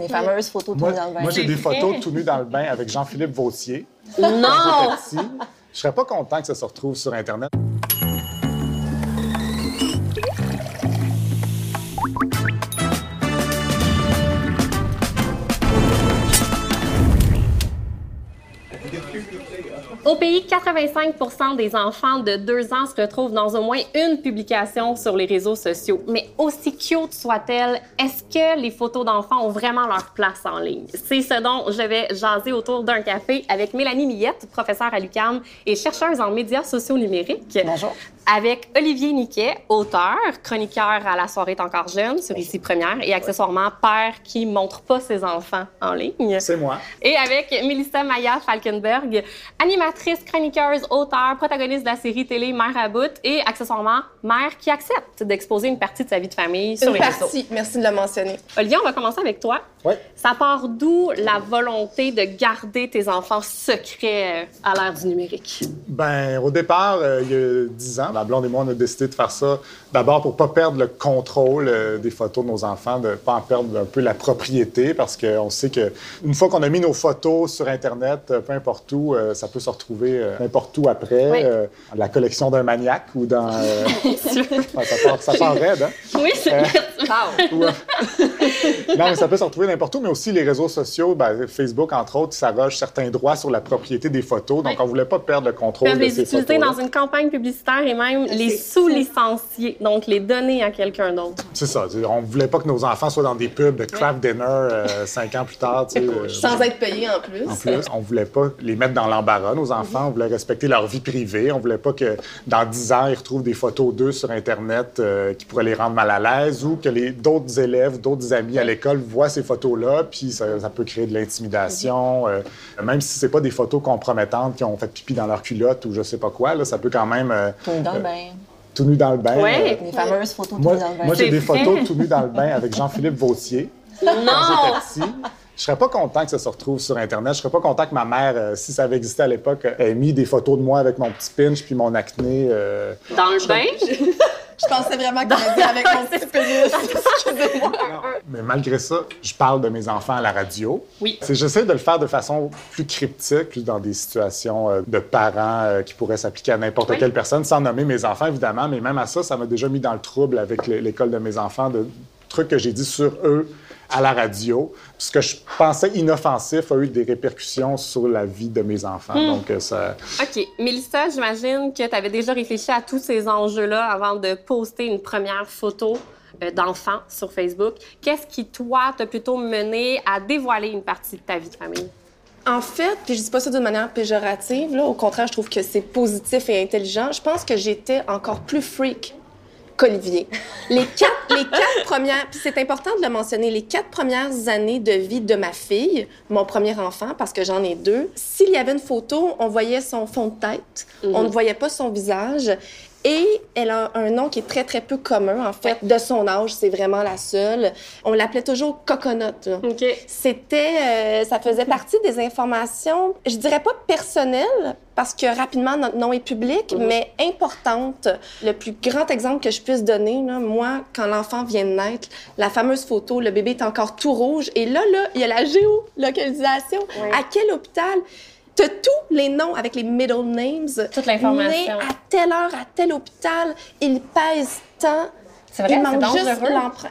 Les fameuses photos Moi, tournées dans le bain. moi, j'ai des photos tout nu dans le bain avec Jean-Philippe Vautier. Non! Je serais pas content que ça se retrouve sur Internet. Au pays, 85% des enfants de 2 ans se retrouvent dans au moins une publication sur les réseaux sociaux. Mais aussi cute soit-elle, est-ce que les photos d'enfants ont vraiment leur place en ligne? C'est ce dont je vais jaser autour d'un café avec Mélanie Millette, professeure à l'UQAM et chercheuse en médias sociaux numériques. Bonjour. Avec Olivier Niquet, auteur, chroniqueur à La soirée est encore jeune sur Ici Première et accessoirement père qui montre pas ses enfants en ligne. C'est moi. Et avec Melissa Maya Falkenberg, animatrice, chroniqueuse, auteure, protagoniste de la série télé Mère à bout et accessoirement mère qui accepte d'exposer une partie de sa vie de famille sur Une les réseaux. partie, merci de le mentionner. Olivier, on va commencer avec toi. Oui. Ça part d'où la volonté de garder tes enfants secrets euh, à l'ère du numérique? Ben, au départ, euh, il y a 10 ans, ma blonde et moi, on a décidé de faire ça d'abord pour pas perdre le contrôle euh, des photos de nos enfants, de pas en perdre un peu la propriété, parce qu'on sait que une fois qu'on a mis nos photos sur Internet, euh, peu importe où, euh, ça peut se retrouver euh, n'importe où après, Oui. euh, la collection d'un maniaque ou dans... euh, ouais, ça, part, ça part raide, hein? oui, c'est Euh, Wow. Euh, non, mais ça peut se retrouver n'importe où, mais aussi les réseaux sociaux, ben, Facebook, entre autres, s'arroge certains droits sur la propriété des photos. Donc, Oui. on voulait pas perdre le contrôle de les ces utiliser photos. dans une campagne publicitaire et même les C'est sous-licencier, donc les donner à quelqu'un d'autre. C'est ça. On voulait pas que nos enfants soient dans des pubs de craft dinner euh, cinq ans plus tard. tu sais, euh, Sans être payé en plus. En plus, on voulait pas les mettre dans l'embarras, nos enfants. On voulait respecter leur vie privée. On voulait pas que dans 10 ans, ils retrouvent des photos d'eux sur Internet euh, qui pourraient les rendre mal à l'aise ou que les d'autres élèves, d'autres amis à l'école voient ces photos-là, puis ça, ça peut créer de l'intimidation. euh, même si c'est pas des photos compromettantes qui ont fait pipi dans leur culotte ou je sais pas quoi, là, ça peut quand même euh, Tout nu dans le bain. tout nu dans le bain. Euh, Les fameuses photos moi, tournées dans le bain. moi, j'ai des photos tout nu dans le bain avec Jean-Philippe Vautier. Non! Je serais pas content que ça se retrouve sur Internet. Je serais pas content que ma mère, euh, si ça avait existé à l'époque, euh, ait mis des photos de moi avec mon petit pinch puis mon acné. euh, Dans le bain? Je pensais vraiment qu'on dit avec mon petit pénis. Excusez-moi. Mais malgré ça, je parle de mes enfants à la radio. Oui. C'est- J'essaie de le faire de façon plus cryptique, plus dans des situations euh, de parents euh, qui pourraient s'appliquer à n'importe Oui. quelle personne, sans nommer mes enfants, évidemment. Mais même à ça, ça m'a déjà mis dans le trouble avec l'é- l'école de mes enfants, de trucs que j'ai dit sur eux à la radio. Ce que je pensais inoffensif a eu des répercussions sur la vie de mes enfants. Hmm. Donc, euh, ça... OK. Mélissa, j'imagine que tu avais déjà réfléchi à tous ces enjeux-là avant de poster une première photo euh, d'enfant sur Facebook. Qu'est-ce qui, toi, t'a plutôt mené à dévoiler une partie de ta vie de famille? En fait, puis je dis pas ça d'une manière péjorative, là, au contraire, je trouve que c'est positif et intelligent. Je pense que j'étais encore plus freak qu'Olivier. Les quatre, les quatre premières, puis c'est important de le mentionner, les quatre premières années de vie de ma fille, mon premier enfant, parce que j'en ai deux, s'il y avait une photo, on voyait son fond de tête, on ne voyait pas son visage. Et elle a un nom qui est très, très peu commun, en fait. De son âge, c'est vraiment la seule. On l'appelait toujours Coconut. là. OK. C'était, euh, ça faisait partie des informations, je dirais pas personnelles, parce que rapidement notre nom est public, mais importante. Le plus grand exemple que je puisse donner, là, moi, quand l'enfant vient de naître, la fameuse photo, le bébé est encore tout rouge, et là, là, il y a la géolocalisation. À quel hôpital? T'as tous les noms avec les middle names. Toute l'information. Né à telle heure, à tel hôpital, il pèse tant. C'est vrai, Il manque juste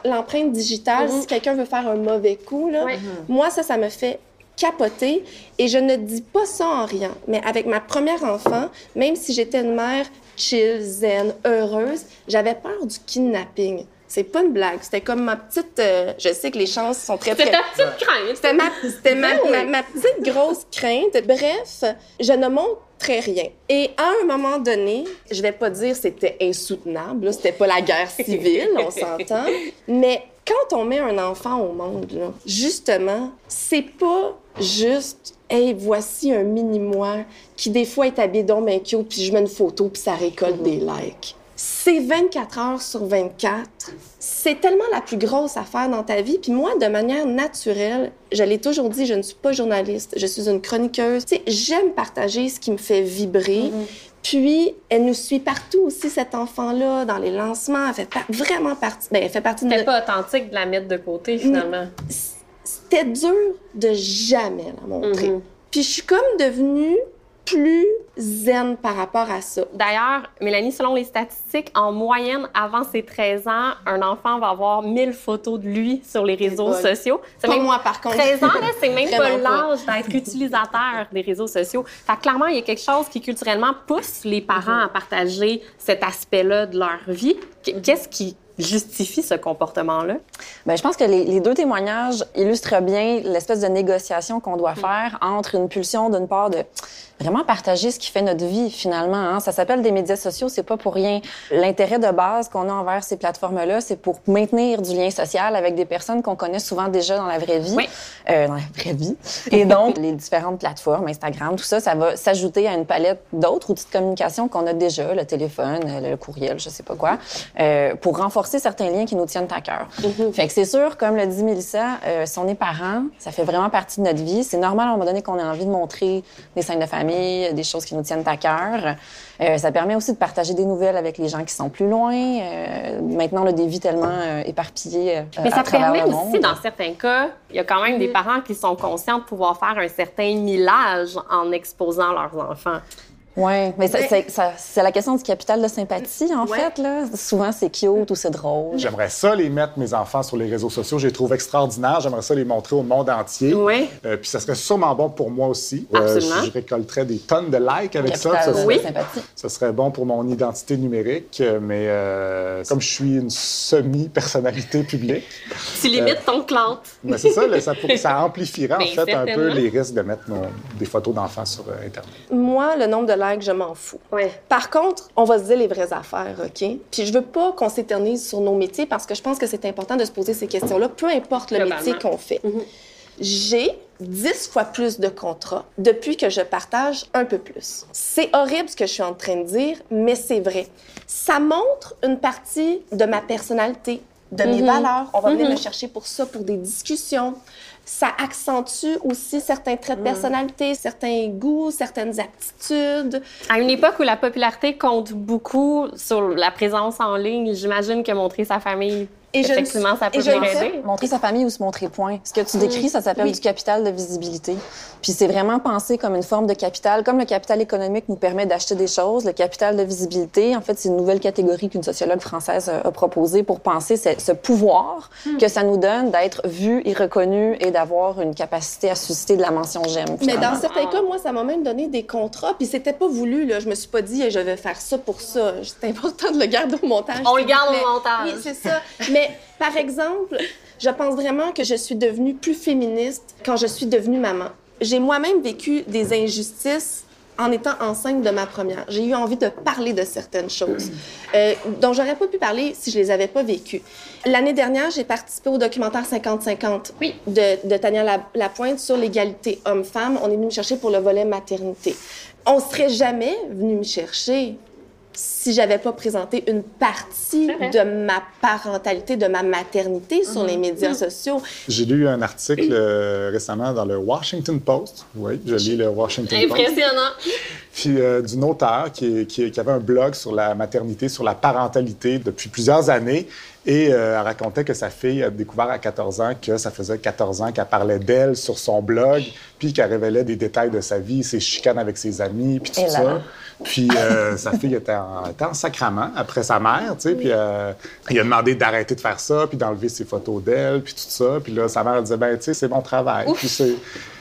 l'empreinte digitale si quelqu'un veut faire un mauvais coup. Là. Ouais. Moi, ça, ça me fait capoter. Et je ne dis pas ça en riant. Mais avec ma première enfant, même si j'étais une mère chill, zen, heureuse, j'avais peur du kidnapping. C'est pas une blague. C'était comme ma petite. euh, je sais que les chances sont très, très. ta petite crainte. C'était ma, c'était ma, Ben ma- ma petite grosse crainte. Bref, je ne montrais rien. Et à un moment donné, je vais pas dire c'était insoutenable, là, c'était pas la guerre civile, on s'entend, mais quand on met un enfant au monde, là, justement, c'est pas juste Hey, voici un mini-moi qui, des fois, est habillé donc ben cute, puis je mets une photo, puis ça récolte des likes. C'est 24 heures sur 24. C'est tellement la plus grosse affaire dans ta vie. Puis moi, de manière naturelle, je l'ai toujours dit, je ne suis pas journaliste, je suis une chroniqueuse. Tu sais, j'aime partager ce qui me fait vibrer. Puis, elle nous suit partout aussi, cet enfant-là, dans les lancements. Elle fait vraiment partie... Ben, elle fait partie de C'était pas authentique de la mettre de côté, finalement. c'était dur de jamais la montrer. Mhm. Puis je suis comme devenue plus zen par rapport à ça. D'ailleurs, Mélanie, selon les statistiques, en moyenne, avant ses 13 ans, un enfant va avoir 1000 photos de lui sur les réseaux sociaux. C'est Pas moi, par contre. 13 ans, là, c'est même pas l'âge d'être utilisateur des réseaux sociaux. Fait clairement, il y a quelque chose qui culturellement pousse les parents à partager cet aspect-là de leur vie. Qu'est-ce qui justifie ce comportement-là? Ben, je pense que les, les deux témoignages illustrent bien l'espèce de négociation qu'on doit faire entre une pulsion d'une part de vraiment partager ce qui fait notre vie finalement. Hein. Ça s'appelle des médias sociaux, c'est pas pour rien. L'intérêt de base qu'on a envers ces plateformes-là, c'est pour maintenir du lien social avec des personnes qu'on connaît souvent déjà dans la vraie vie, Oui. euh, dans la vraie vie. Et donc les différentes plateformes, Instagram, tout ça, ça va s'ajouter à une palette d'autres outils de communication qu'on a déjà, le téléphone, le courriel, je sais pas quoi, euh, pour renforcer certains liens qui nous tiennent à cœur. Fait que c'est sûr, comme le dit Mélissa, euh, si on est parent, ça fait vraiment partie de notre vie. C'est normal à un moment donné qu'on ait envie de montrer des scènes de famille, des choses qui nous tiennent à cœur. Euh, ça permet aussi de partager des nouvelles avec les gens qui sont plus loin. Euh, maintenant, on a des vies tellement euh, éparpillées euh, Mais à ça travers permet le aussi, monde. dans certains cas, il y a quand même des parents qui sont conscients de pouvoir faire un certain millage en exposant leurs enfants. Oui, mais ça- Mais- c'est ça- c'est la question du capital de sympathie, en Ouais. fait. Là. Souvent, c'est cute ou c'est drôle. J'aimerais ça les mettre, mes enfants, sur les réseaux sociaux. Je les trouve extraordinaires. J'aimerais ça les montrer au monde entier. Oui. Euh, puis ça serait sûrement bon pour moi aussi. Absolument. je, je récolterais des tonnes de likes avec ça. Capital Ça de serait, sympathie. ça serait bon pour mon identité numérique. euh, Mais euh, comme je suis une semi-personnalité publique, Tu limites ton clout. mais c'est ça, là, ça, pour- ça amplifierait en Ben, fait un peu les risques de mettre des photos d'enfants sur euh, Internet. Moi, le nombre de likes, je m'en fous. Ouais. Par contre, on va se dire les vraies affaires, OK? Puis je veux pas qu'on s'éternise sur nos métiers parce que je pense que c'est important de se poser ces questions-là, peu importe le métier qu'on fait. J'ai 10 fois plus de contrats depuis que je partage un peu plus. C'est horrible ce que je suis en train de dire, mais c'est vrai. Ça montre une partie de ma personnalité, de mes valeurs. On va venir me chercher pour ça, pour des discussions. Ça accentue aussi certains traits de personnalité, certains goûts, certaines aptitudes. À une époque où la popularité compte beaucoup sur la présence en ligne, j'imagine que montrer sa famille, Et je effectivement, ça peut aider. Montrer sa famille ou se montrer point. Ce que tu décris, ça s'appelle Oui. du capital de visibilité. Puis c'est vraiment pensé comme une forme de capital. Comme le capital économique nous permet d'acheter des choses, le capital de visibilité, en fait, c'est une nouvelle catégorie qu'une sociologue française euh, a proposée pour penser ce, ce pouvoir Hmm. que ça nous donne d'être vu et reconnu et d'avoir une capacité à susciter de la mention j'aime. Mais dans certains cas, moi, ça m'a même donné des contrats, puis c'était pas voulu, là. Je me suis pas dit, je vais faire ça pour ça. C'est important de le garder au montage. On le garde au montage. Oui, c'est ça. Mais, par exemple, je pense vraiment que je suis devenue plus féministe quand je suis devenue maman. J'ai moi-même vécu des injustices en étant enceinte de ma première. J'ai eu envie de parler de certaines choses euh, dont j'aurais pas pu parler si je les avais pas vécues. L'année dernière, j'ai participé au documentaire 50-50 Oui. de, de Tania La- Lapointe sur l'égalité homme-femme. On est venu me chercher pour le volet maternité. On serait jamais venu me chercher si j'avais pas présenté une partie de ma parentalité, de ma maternité sur les médias sociaux. J'ai lu un article euh, récemment dans le Washington Post. Oui, je lis le Washington Post. Impressionnant. Puis euh, d'une auteure qui, qui- qui avait un blog sur la maternité, sur la parentalité depuis plusieurs années. Et euh, elle racontait que sa fille a découvert à 14 ans que ça faisait 14 ans qu'elle parlait d'elle sur son blog, puis qu'elle révélait des détails de sa vie, ses chicanes avec ses amis, puis tout là ça. là. Puis euh, sa fille était en, était en sacrament après sa mère, tu sais. Puis euh, il a demandé d'arrêter de faire ça, puis d'enlever ses photos d'elle, puis tout ça. Puis là, sa mère elle disait, ben tu sais, c'est mon travail. Puis c'est...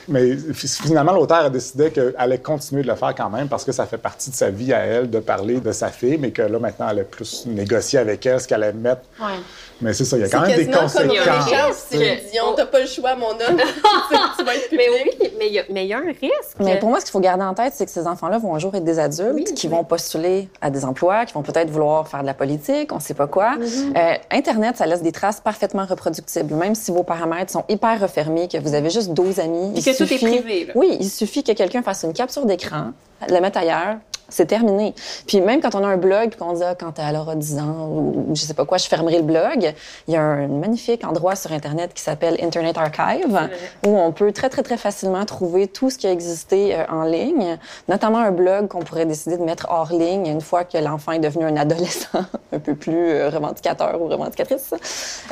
Mais finalement, l'auteur a décidé qu'elle allait continuer de le faire quand même parce que ça fait partie de sa vie à elle de parler de sa fille, mais que là, maintenant, elle allait plus négocier avec elle ce qu'elle allait mettre. Ouais. Mais c'est ça, il y a quand même des conséquences. Richard, si que- je dis, on t'as pas le choix, mon homme. tu vas être public. Mais oui, mais il y a- a un risque. Mais pour moi, ce qu'il faut garder en tête, c'est que ces enfants-là vont un jour être des adultes qui vont postuler à des emplois, qui vont peut-être vouloir faire de la politique, on sait pas quoi. Mm-hmm. Euh, Internet, ça laisse des traces parfaitement reproductibles. Même si vos paramètres sont hyper refermés, que vous avez juste 12 amis, Puis que tout est suffit- privé, là. Oui, il suffit que quelqu'un fasse une capture d'écran, le mette ailleurs, c'est terminé. Puis même quand on a un blog, puis qu'on dit, ah, quand elle aura 10 ans, ou je sais pas quoi, je fermerai le blog, il y a un magnifique endroit sur Internet qui s'appelle Internet Archive, où on peut très, très, très facilement trouver tout ce qui a existé euh, en ligne, notamment un blog qu'on pourrait décider de mettre hors ligne une fois que l'enfant est devenu un adolescent un peu plus euh, revendicateur ou revendicatrice.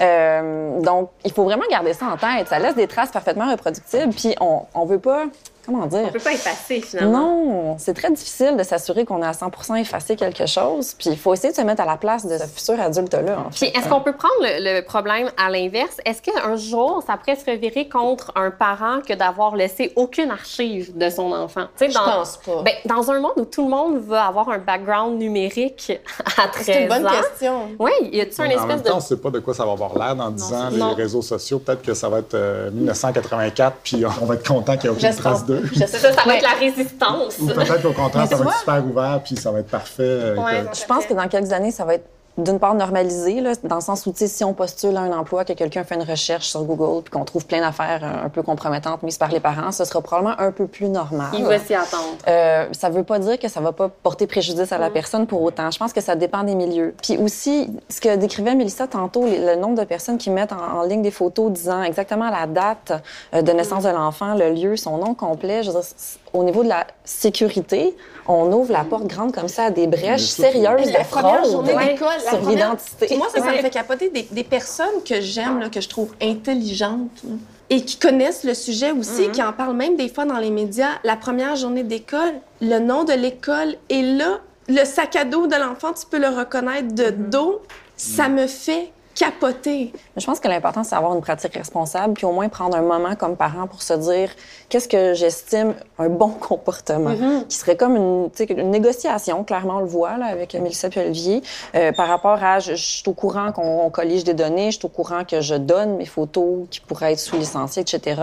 Euh, donc, il faut vraiment garder ça en tête. Ça laisse des traces parfaitement reproductibles, puis on, on veut pas... Comment dire? On peut pas effacer, finalement. Non, c'est très difficile de s'assurer qu'on a à 100% effacé quelque chose. Puis il faut essayer de se mettre à la place de ce futur adulte-là. en Puis est-ce qu'on peut prendre le, le problème à l'inverse? Est-ce qu'un jour, ça pourrait se revirer contre un parent que d'avoir laissé aucune archive de son enfant? Tu sais, Je pense pas. Ben, dans un monde où tout le monde va avoir un background numérique à 13 C'est une bonne ans. question. Oui, y a-tu un en espèce même de... temps, on ne sait pas de quoi ça va avoir l'air dans 10 ans, les non. réseaux sociaux. Peut-être que ça va être euh, 1984, puis on va être content qu'il n'y ait aucune J'espère. D'eux. C'est ça, ça va être la résistance. Ou peut-être qu'au contraire, ça va être super ouvert, puis ça va être parfait. euh, Ouais. que- Je pense que dans quelques années, ça va être d'une part normalisé, là, dans le sens où, si on postule à un emploi, que quelqu'un fait une recherche sur Google, puis qu'on trouve plein d'affaires euh, un peu compromettantes mises par les parents, ce sera probablement un peu plus normal. Il va s'y attendre. Euh, ça veut pas dire que ça va pas porter préjudice à la Mm. personne pour autant. Je pense que ça dépend des milieux. Puis aussi, ce que décrivait Mélissa tantôt, le nombre de personnes qui mettent en, en ligne des photos disant exactement la date euh, de naissance de l'enfant, le lieu, son nom complet. Je veux dire, c- au niveau de la sécurité, on ouvre la porte grande comme ça à des brèches sérieuses La de première fraude journée d'école, la sur première- l'identité. Moi, ça, ça me fait capoter des, des personnes que j'aime, là, que je trouve intelligentes là, et qui connaissent le sujet aussi, qui en parlent même des fois dans les médias. La première journée d'école, le nom de l'école est là. Le sac à dos de l'enfant, tu peux le reconnaître de dos. Ça me fait capoter. Mais Je pense que l'important, c'est d'avoir une pratique responsable, puis au moins prendre un moment comme parent pour se dire qu'est-ce que j'estime un bon comportement, qui serait comme une, négociation, clairement on le voit là, avec Mélissa et Olivier, euh, par rapport à je, je suis au courant qu'on on collige des données, je suis au courant que je donne mes photos qui pourraient être sous licenciées, etc.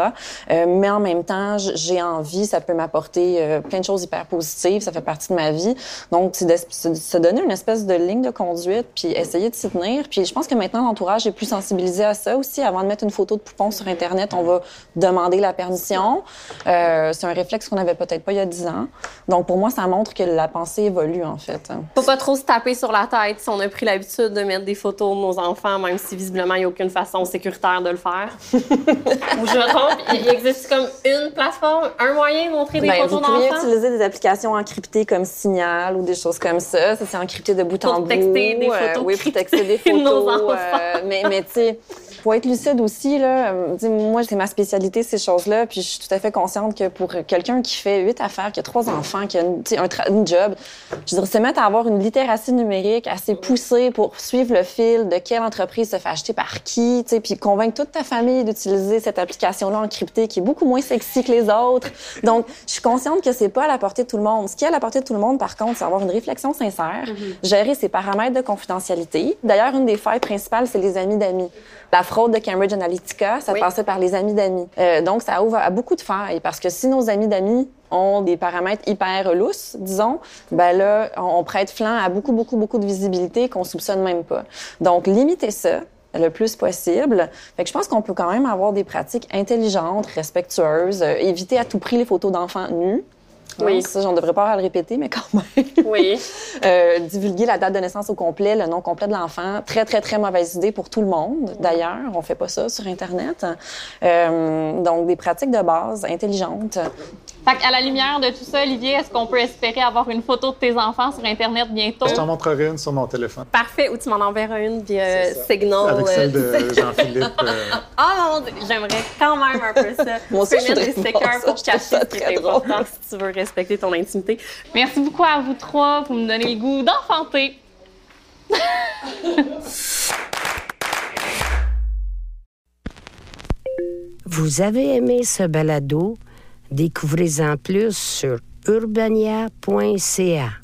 Euh, mais en même temps, j'ai envie, ça peut m'apporter euh, plein de choses hyper positives, ça fait partie de ma vie. Donc, c'est de se- se donner une espèce de ligne de conduite, puis essayer de s'y tenir. Puis je pense que maintenant, l'entourage est plus sensibilisé à ça aussi. Avant de mettre une photo de poupon sur Internet, on va demander la permission. Euh, c'est un réflexe qu'on n'avait peut-être pas il y a 10 ans. Donc, pour moi, ça montre que la pensée évolue, en fait. Faut pas trop se taper sur la tête si on a pris l'habitude de mettre des photos de nos enfants, même si visiblement il n'y a aucune façon sécuritaire de le faire. Ou je me trompe, il existe comme une plateforme, un moyen de montrer des Ben, vous photos d'enfants? utiliser des applications encryptées comme Signal ou des choses comme ça. Ça, c'est encrypté de bout Pour en bout. texter des Euh, photos oui, pour texter des de nos photos. enfants. Euh, mais, mais tu sais, faut être lucide aussi, là. Euh, moi, c'est ma spécialité, ces choses-là. Puis je suis tout à fait consciente que pour quelqu'un qui fait huit affaires, qui a trois enfants, qui a une, un, une job, je dire, se mettre à avoir une littératie numérique assez poussée pour suivre le fil de quelle entreprise se fait acheter par qui, tu sais, puis convaincre toute ta famille d'utiliser cette application-là encryptée qui est beaucoup moins sexy que les autres. Donc, je suis consciente que c'est pas à la portée de tout le monde. Ce qui est à la portée de tout le monde, par contre, c'est avoir une réflexion sincère, gérer ses paramètres de confidentialité. D'ailleurs, une des failles principales, c'est les amis d'amis. La fraude de Cambridge Analytica, ça Oui. passait par les amis d'amis. Euh, donc, ça ouvre à beaucoup de failles parce que si nos amis d'amis ont des paramètres hyper lousses, disons, ben là, on, on prête flanc à beaucoup, beaucoup, beaucoup de visibilité qu'on soupçonne même pas. Donc, limiter ça le plus possible. Fait que je pense qu'on peut quand même avoir des pratiques intelligentes, respectueuses, euh, éviter à tout prix les photos d'enfants nus. Oui. Ça, j'en devrais pas à le répéter, mais quand même. Oui. Euh, divulguer la date de naissance au complet, le nom complet de l'enfant. Très, très, très mauvaise idée pour tout le monde, d'ailleurs. On fait pas ça sur Internet. Euh, donc, des pratiques de base intelligentes. Fait qu'à la lumière de tout ça, Olivier, est-ce qu'on peut espérer avoir une photo de tes enfants sur Internet bientôt? Je t'en montrerai une sur mon téléphone. Parfait, ou tu m'en enverras une via. Signal. Avec euh, celle de Jean-Philippe. euh, Ah mon Dieu, j'aimerais quand même un peu ça. Moi aussi, tu peux je mettre des stickers pour cacher ce qui est important si tu veux respecter ton intimité. Merci beaucoup à vous trois pour me donner le goût d'enfanter. Vous avez aimé ce balado? Découvrez-en plus sur urbania.ca.